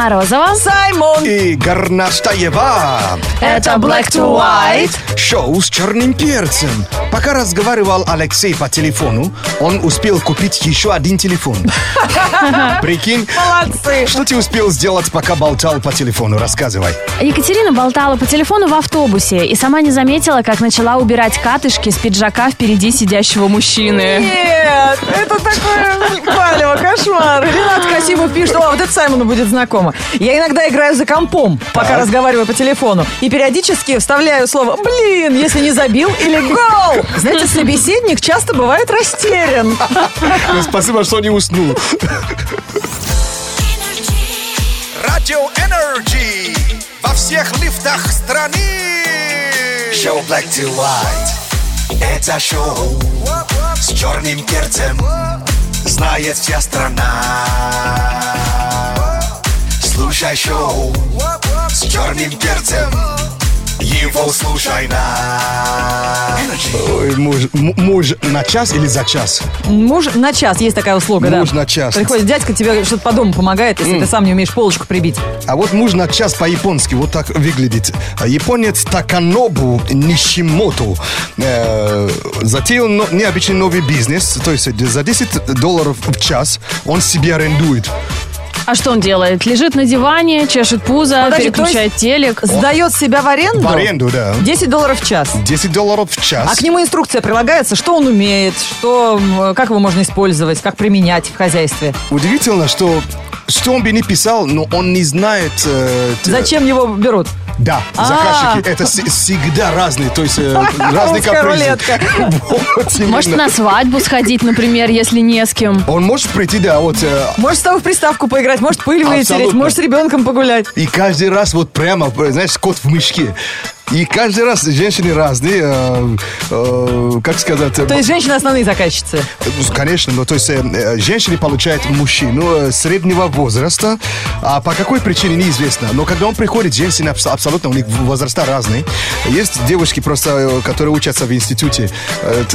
Морозова. Саймон! И Горнаштаева. Это Black to White. Шоу с черным перцем. Пока разговаривал Алексей по телефону, он успел купить еще один телефон. Прикинь, Молодцы! что ты успел сделать, пока болтал по телефону? Рассказывай. Екатерина болтала по телефону в автобусе и сама не заметила, как начала убирать катышки с пиджака впереди сидящего мужчины. Нет, это такое палево, кошмар. Ренат красиво пишет, о, вот это Саймону будет знакомо. Я иногда играю за компом, пока Так. разговариваю по телефону. И периодически вставляю слово «блин», если не забил, или «гол». Знаете, собеседник часто бывает растерян. Спасибо, что не уснул. Радио Energy во всех лифтах страны. Шоу Black to White. Это шоу с черным перцем. Знает вся страна. Слушай шоу с черным перцем. Его слушай на Ой, муж, муж на час или за час? Муж на час, есть такая услуга, да. Муж на час. Приходит дядька, тебе что-то по дому помогает, если ты сам не умеешь полочку прибить. А вот муж на час по-японски вот так выглядит. Японец Таканобу Нишимото э, затеял но- необычный новый бизнес. То есть за 10 долларов в час он себе арендует. А что он делает? Лежит на диване, чешет пузо, Подожди, переключает телек. Сдает себя в аренду? В аренду, да. 10 долларов в час. 10 долларов в час. А к нему инструкция прилагается, что он умеет, что, как его можно использовать, как применять в хозяйстве. Удивительно, что что он бы не писал, но он не знает... э, Зачем его берут? Да, А. заказчики это всегда разные, то есть э, разные капризы. Может, на свадьбу сходить, например, если не с кем. Он может прийти, да, вот э, Может, с тобой в приставку поиграть, может, пыль вытереть, может, с ребенком погулять. И каждый раз вот прямо, знаешь, кот в мешке. И каждый раз женщины разные, э, э, как сказать... э, То есть женщины основные заказчицы. ну, Конечно, но то есть э, э, женщины получают мужчину э, среднего возраста, а по какой причине неизвестно. Но когда он приходит, женщины абс- абсолютно, у них возраста разные. Есть девушки просто, которые учатся в институте,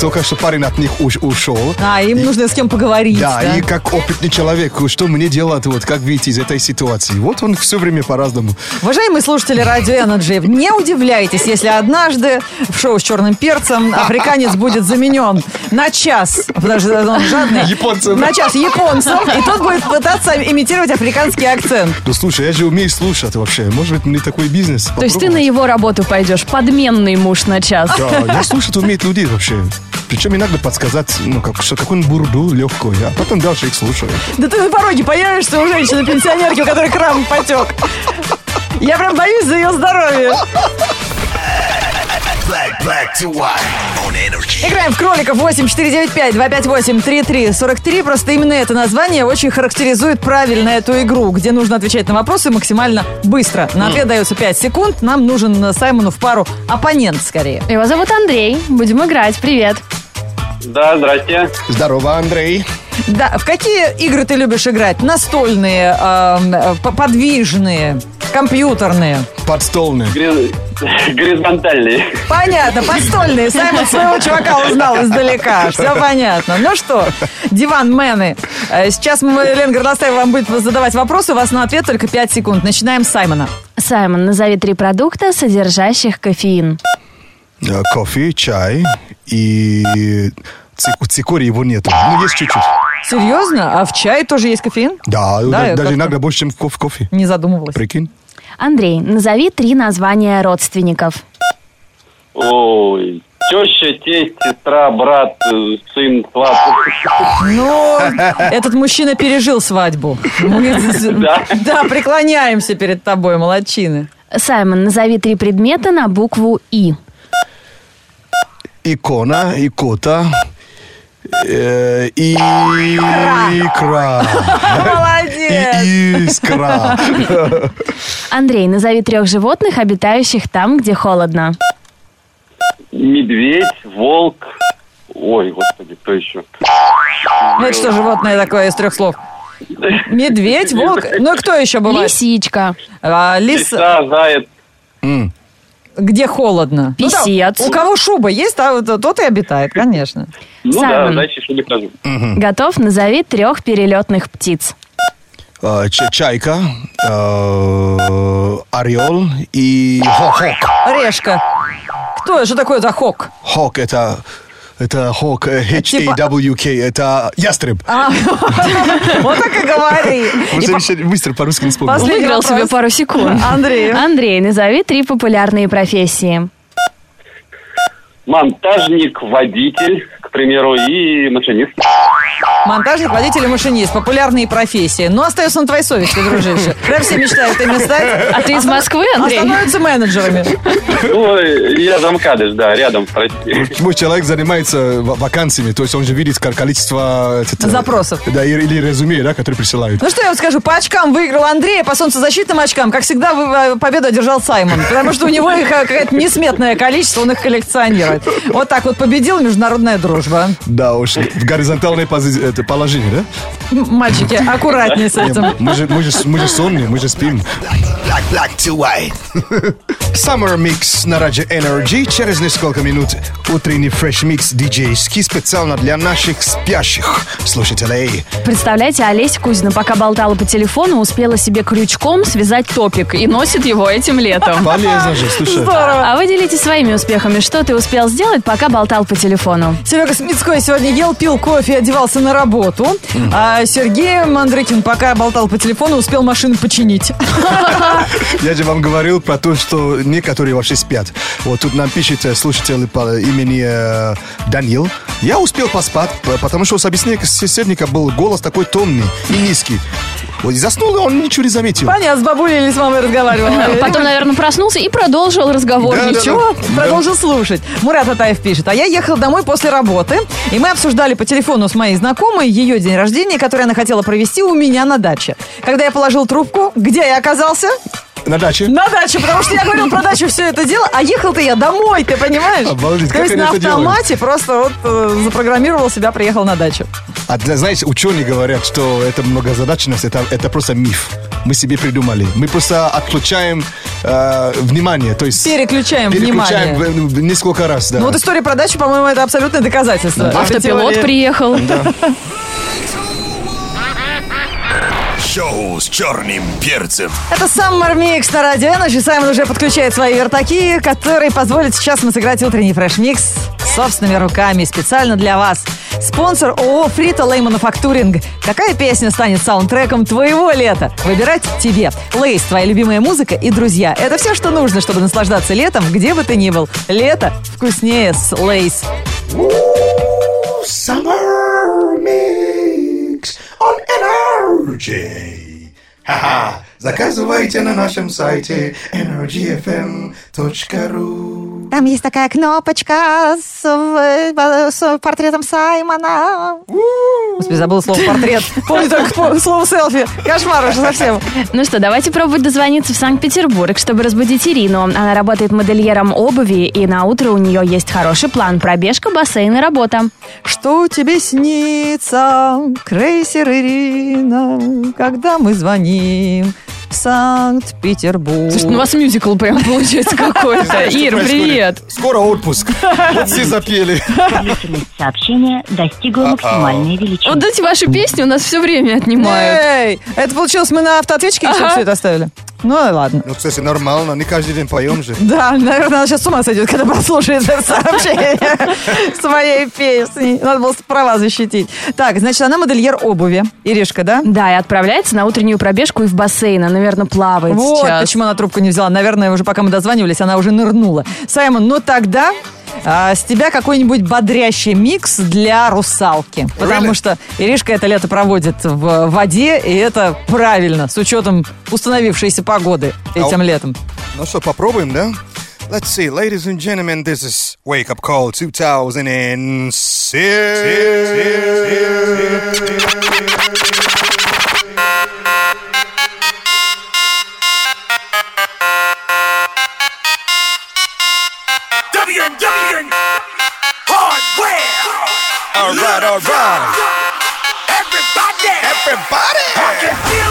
только что парень от них уш- ушел. А, им И- нужно с кем поговорить. Да, да? и как опытный человек, что мне делать, вот как выйти из этой ситуации. Вот он все время по-разному. Уважаемые слушатели Радио Energy, не удивляйтесь, если однажды в шоу с черным перцем африканец будет заменен на час, потому что он жадный, Японцем. на час японцем, и тот будет пытаться имитировать африканский акцент. Ну слушай, я же умею слушать вообще. Может быть, мне такой бизнес. То есть ты на его работу пойдешь, подменный муж на час. Да, я слушать умеет людей вообще. Причем иногда подсказать, ну, как, что какую-нибудь бурду легкую, а потом дальше их слушаю. Да ты на пороге появишься у женщины-пенсионерки, у которой крам потек. Я прям боюсь за ее здоровье. Black, to white on energy. Играем в кроликов 8495-258-3343. Просто именно это название очень характеризует правильно эту игру, где нужно отвечать на вопросы максимально быстро. На ответ дается 5 секунд. Нам нужен э, Саймону в пару оппонент скорее. Его зовут Андрей. Будем играть. Привет. Да, здрасте. Здорово, Андрей. Да, в какие игры ты любишь играть? Настольные, э, по- подвижные, компьютерные? Подстольный. Гори- Горизонтальный. Понятно, подстольные. Саймон своего чувака узнал издалека. Все понятно. Ну что, диван-мены. Э, Сейчас мы, Лен Горностаева вам будет задавать вопросы. У вас на ответ только 5 секунд. Начинаем с Саймона. Саймон, назови три продукта, содержащих кофеин. Э, Кофе, чай и ци- цикорий его нету. Ну, есть чуть-чуть. Серьезно? А в чае тоже есть кофеин? Да, Да, даже иногда больше, чем в кофе. кофе. Не задумывалась. Прикинь. Андрей, назови три названия родственников. Ой. Теща, тесть, сестра, брат, э, сын, сват. Ну, этот мужчина пережил свадьбу. Мы, Да. да, преклоняемся перед тобой, молодчины. Саймон, назови три предмета на букву И. Икона, икота э, и икра. Молодец! И искра. Андрей, назови трех животных, обитающих там, где холодно. Медведь, волк. Ой, господи, кто еще? Ну, это что животное такое из трех слов? Медведь, волк. Ну, и кто еще бывает? Лисичка. А, лис, Лиса, заяц. Где холодно. Ну да, Писец. у кого шуба есть, а вот тот и обитает, конечно. Ну Саймон. да, дальше еще не хожу. Готов? Назови трех перелетных птиц. э, Ч- Чайка, э, Орел и Хо- Хок. Решка. Кто? Что такое за хок? Хок это... Это Хок, э, Типа- H-A-W-K, это ястреб. А, Вот так и говори. Быстро по-русски не вспомнил. Выиграл себе пару секунд. Андрей. Андрей, назови три популярные профессии. Монтажник, водитель, к примеру, и машинист. Монтажник, водитель и машинист. Популярные профессии. Но остается на твоей совести, дружище. Да, все мечтают ими стать. А ты из Москвы, А Андрей? становятся менеджерами. Ну, я замкадыш, да, рядом России. Мой человек занимается ва- вакансиями, то есть он же видит ко- количество... э, Запросов. Да, или резюме, да, которые присылают. Ну что я вам скажу, по очкам выиграл Андрей, а по солнцезащитным очкам, как всегда, э, победу одержал Саймон. Потому что у него их э, какое-то несметное количество, он их коллекционирует. Вот так вот победила международная дружба. Да уж, в горизонтальное пози- это положение, да? М, Мальчики, аккуратнее с этим. Мы же, мы же, мы же сонные, мы же спим. Black, black to white. Summer Mix на Радио Energy. Через несколько минут утренний фреш микс диджейский специально для наших спящих слушателей. Представляете, Олеся Кузина, пока болтала по телефону, успела себе крючком связать топик и носит его этим летом. Полезно же, слушай. А вы делитесь своими успехами. Что ты успел сделать, пока болтал по телефону? Серега Смитской сегодня ел, пил кофе и одевался на работу. А Сергей Мандрыкин, пока болтал по телефону, успел машину починить. Я же вам говорил про то, что некоторые вообще спят. Вот тут нам пишет э, слушатель по имени э, Данил. Я успел поспать, потому что у собеседника, был голос такой томный и низкий. Вот и заснул, и он ничего не заметил. Понятно, с бабулей или с мамой разговаривал. Потом, наверное, проснулся и продолжил разговор. Да, да, Ничего. да. Продолжил слушать. Мурат Атаев пишет. А я ехал домой после работы, и мы обсуждали по телефону с моей знакомой ее день рождения, который она хотела провести у меня на даче. Когда я положил трубку, где я оказался? На даче. На даче, потому что я говорил про дачу все это дело, а ехал-то я домой, ты понимаешь? Обалдеть, То как есть они на это делают? автомате просто вот э, запрограммировал себя, приехал на дачу. А для, знаете, ученые говорят, что это многозадачность, это, это просто миф. Мы себе придумали. Мы просто отключаем э, внимание, то есть Переключаем, переключаем внимание. в- в- несколько раз. Да. Ну вот история про дачу, по-моему, это абсолютное доказательство. этой Автопилот теории. приехал. Шоу с черным перцем. Это Summer Mix на Радио Energy. Саймон уже подключает свои вертаки, которые позволят сейчас мы сыграть утренний fresh-mix собственными руками, специально для вас. Спонсор ООО Фрито Лей Мануфактуринг. Какая песня станет саундтреком твоего лета? Выбирать тебе. Lay's, твоя любимая музыка и друзья. Это все, что нужно, чтобы наслаждаться летом, где бы ты ни был. Лето вкуснее с Lay's. Ха-ха. Заказывайте на нашем сайте energyfm.ru Там есть такая кнопочка с, с портретом Саймона. Господи, забыл слово портрет. Помню только слово селфи. Кошмар уже совсем. Ну что, давайте пробовать дозвониться в Санкт-Петербург, чтобы разбудить Ирину. Она работает модельером обуви, и на утро у нее есть хороший план. Пробежка, бассейн и работа. Что тебе снится, крейсер Ирина, когда мы звоним в Санкт-Петербург? Слушай, ну у вас мюзикл прям получается какой-то. Ир, привет. Скоро отпуск. Вот все запели. Длительность сообщения достигла максимальной величины. Вот эти ваши песни у нас все время отнимают. Эй, это получилось, мы на автоответчике все это оставили? Ну ладно. Ну, кстати, нормально, не каждый день поем же. Да, наверное, она сейчас с ума сойдет, когда послушает это сообщение своей песни. Надо было права защитить. Так, значит, она модельер обуви. Иришка, да? Да, и отправляется на утреннюю пробежку и в бассейн. Она, наверное, плавает Вот сейчас. почему она трубку не взяла. Наверное, уже пока мы дозванивались, она уже нырнула. Саймон, ну тогда а, с тебя какой-нибудь бодрящий микс для русалки. Потому Really? что Иришка это лето проводит в воде, и это правильно, с учетом установившейся погоды этим Ау. летом. Ну что, попробуем, да? Let's see, ladies and gentlemen, this is Wake Up Call 2006. WW Hardware. All right, all right. Everybody. Everybody.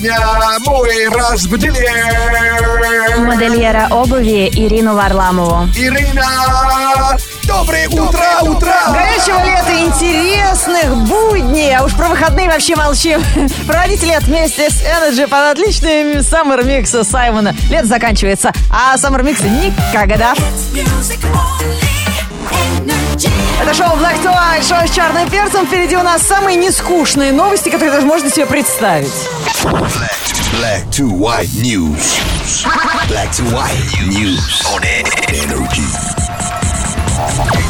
сегодня мы разбудили... Модельера обуви Ирину Варламову. Ирина! Доброе утро, утро! утро. Горячего лета, интересных будней, а уж про выходные вообще молчим. Проводить лет вместе с Energy под отличный Саммер Mix Саймона. Лет заканчивается, а Саммер Mix никогда. Music only, это шоу Black to White, шоу с черным перцем. Впереди у нас самые нескучные новости, которые даже можно себе представить.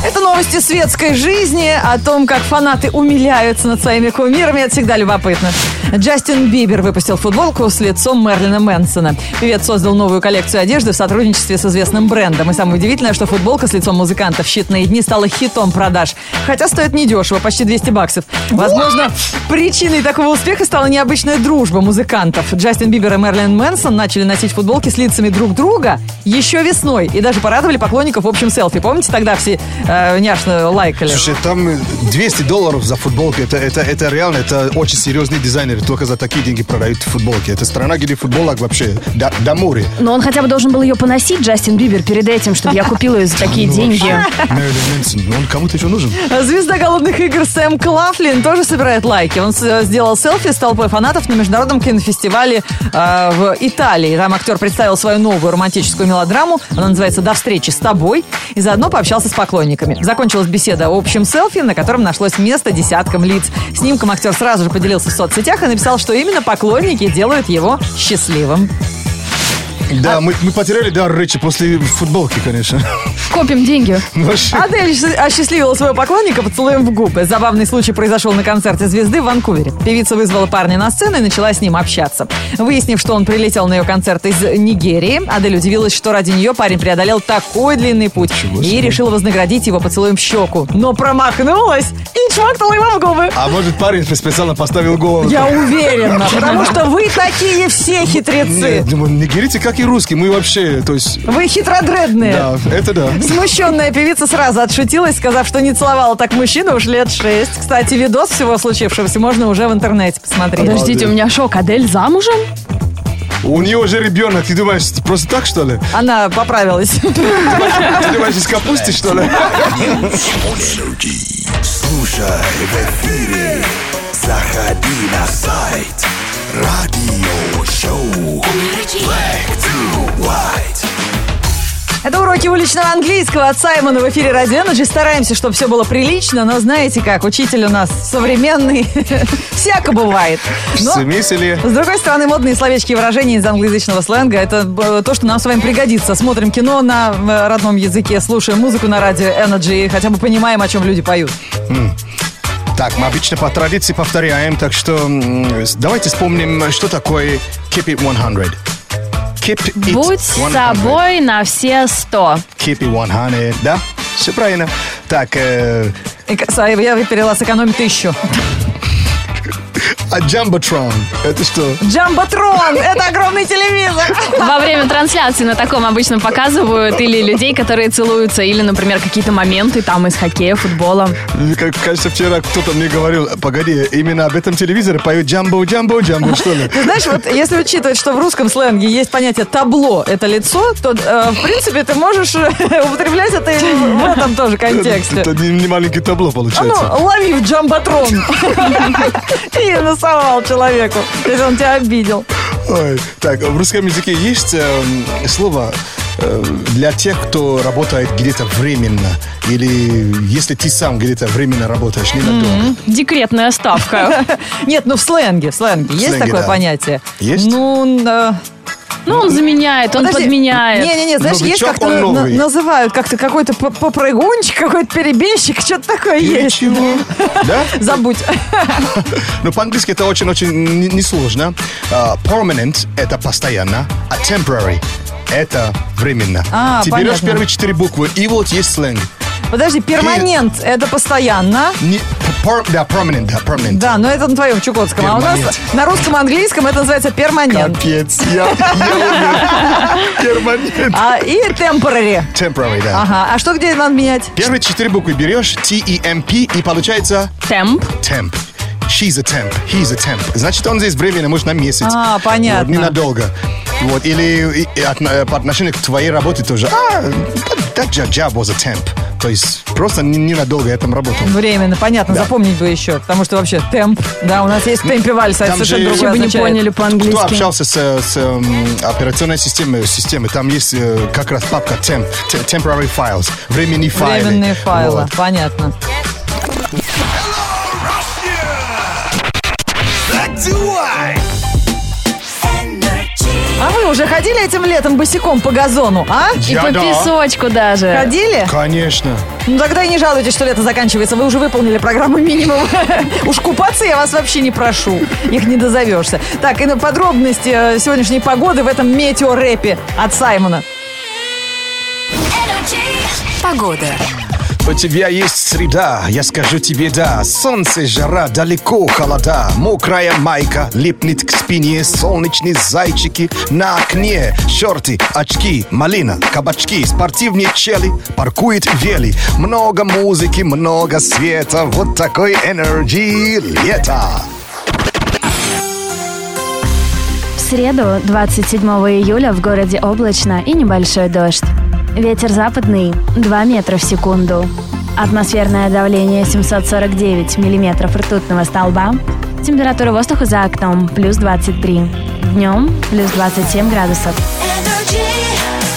Это новости светской жизни, о том, как фанаты умиляются над своими кумирами. Это всегда любопытно. Джастин Бибер выпустил футболку с лицом Мерлина Мэнсона. Певец создал новую коллекцию одежды в сотрудничестве с известным брендом. И самое удивительное, что футболка с лицом музыканта в считные дни стала хитом продаж. Хотя стоит недешево, почти 200 баксов. Возможно, What? причиной такого успеха стала необычная дружба музыкантов. Джастин Бибер и Мерлин Мэнсон начали носить футболки с лицами друг друга еще весной и даже порадовали поклонников в общем селфи. Помните, тогда все э, няшную лайкали. Слушай, там э, 200 долларов за футболку, это, это, это реально, это очень серьезные дизайнеры, только за такие деньги продают футболки. Это страна, где футболок вообще до, до моря. Но он хотя бы должен был ее поносить, Джастин Бибер, перед этим, чтобы я купила ее за такие ну, деньги. Ну, он кому-то еще нужен. Звезда голодных игр Сэм Клафлин тоже собирает лайки. Он э, сделал селфи с толпой фанатов на международном кинофестивале э, в Италии. Там актер представил свою новую романтическую мелодраму. Она называется «До встречи с тобой». И заодно пообщался с поклонниками Закончилась беседа общим селфи, на котором нашлось место десяткам лиц. Снимком актер сразу же поделился в соцсетях и написал, что именно поклонники делают его счастливым. Да, мы, мы потеряли дар речи после футболки, конечно. Копим деньги. Вообще. Адель осчастливила своего поклонника поцелуем в губы. Забавный случай произошел на концерте звезды в Ванкувере. Певица вызвала парня на сцену и начала с ним общаться. Выяснив, что он прилетел на ее концерт из Нигерии, Адель удивилась, что ради нее парень преодолел такой длинный путь и решила вознаградить его поцелуем в щеку. Но промахнулась и чмокнула его в губы. А может парень специально поставил голову? Я уверена, потому что вы такие все хитрецы. Нигерийцы, как и русские, мы вообще, то есть... Вы хитродредные. Да, это да. Смущенная певица сразу отшутилась, сказав, что не целовала так мужчину уж лет шесть. Кстати, видос всего случившегося можно уже в интернете посмотреть. Подождите, у меня шок. Адель замужем? У нее уже ребенок, ты думаешь, просто так, что ли? Она поправилась. Ты думаешь, из капусты, что ли? Слушай в эфире. Заходи на сайт. Радио Шоу. Black. Это уроки уличного английского от Саймона в эфире Радио Energy. Стараемся, чтобы все было прилично, но знаете как, учитель у нас современный. Всяко бывает. Но, с другой стороны, модные словечки и выражения из англоязычного сленга – это э, то, что нам с вами пригодится. Смотрим кино на э, родном языке, слушаем музыку на радио Energy и хотя бы понимаем, о чем люди поют. Так, мы обычно по традиции повторяем, так что давайте вспомним, что такое keep it 100. Keep it Будь 100. собой на все сто. Keep it 100, да? Все правильно. Так, э, Са- Я перевела сэкономить тысячу. А Jumbotron, это что? Джамботрон! Это огромный телевизор! Во время трансляции на таком обычно показывают или людей, которые целуются, или, например, какие-то моменты там из хоккея, футбола. Мне как- кажется, вчера кто-то мне говорил, погоди, именно об этом телевизоре поют джамбо, джамбо, джамбо, что ли? Ты знаешь, вот если учитывать, что в русском сленге есть понятие табло, это лицо, то, э, в принципе, ты можешь э, употреблять это и в этом тоже контексте. Это не, не маленький табло А получается. ну, лови в джамботрон. И насовал человеку, если он тебя обидел. Ой, так, в русском языке есть эм, слово э, для тех, кто работает где-то временно, или если ты сам где-то временно работаешь, ненадолго. Декретная ставка. Нет, ну в сленге, в сленге есть такое понятие? Есть? Ну, э, Ну, он заменяет, он Подожди. подменяет. Не-не-не, знаешь, есть Новичок, как-то он на- новый. называют как-то какой-то п- попрыгунчик, какой-то перебежчик, что-то такое есть. Чего? Да? Забудь. Но по-английски это очень-очень не- несложно. А, permanent – это постоянно, а temporary – это временно. А, Ты берешь понятно. первые четыре буквы, и вот есть сленг. Подожди, перманент это постоянно. Не- per- да, permanent, да, permanent. Да, но это на твоем чукотском. А у нас Перманент. на русском и английском это называется перманент. Капец, я. Permanent. А, и temporary. Temporary, да. Ага. А что где надо менять? Первые четыре буквы берешь, T-E-M-P, и получается Темп. temp. She's a temp, he's a temp. Значит, он здесь временно, может, на месяц. А, понятно. Вот, ненадолго. Вот, или и- и от- э, по отношению к твоей работе тоже. А, that, job was a temp. То есть просто не- ненадолго я там работал. Временно, понятно, Да. запомнить бы еще. Потому что вообще темп. Да, у нас есть темпеваль, это Там совершенно же- другое Вы бы не поняли по-английски. Кто общался с, с, эм, операционной системой, системой, там есть э, как раз папка temp, temporary files, временные файлы. Временные файлы, Вот. понятно. Ходили этим летом босиком по газону, а? И Я по да. песочку даже. Ходили? Конечно. Ну тогда и не жалуйтесь, что лето заканчивается. Вы уже выполнили программу минимум. Уж купаться я вас вообще не прошу. Их не дозовешься. Так, и на подробности э, сегодняшней погоды в этом метеорэпе от Саймона. Погода. У тебя есть среда, я скажу тебе да. Солнце, жара, далеко холода. Мокрая майка липнет к спине. Солнечные зайчики на окне. Шорты, очки, малина, кабачки. Спортивные чели, паркует вели. Много музыки, много света. Вот такой энергии лето. В среду, 27 июля, в городе облачно и небольшой дождь. Ветер западный 2 метра в секунду. Атмосферное давление 749 миллиметров ртутного столба. Температура воздуха за окном плюс 23. Днем плюс 27 градусов. Energy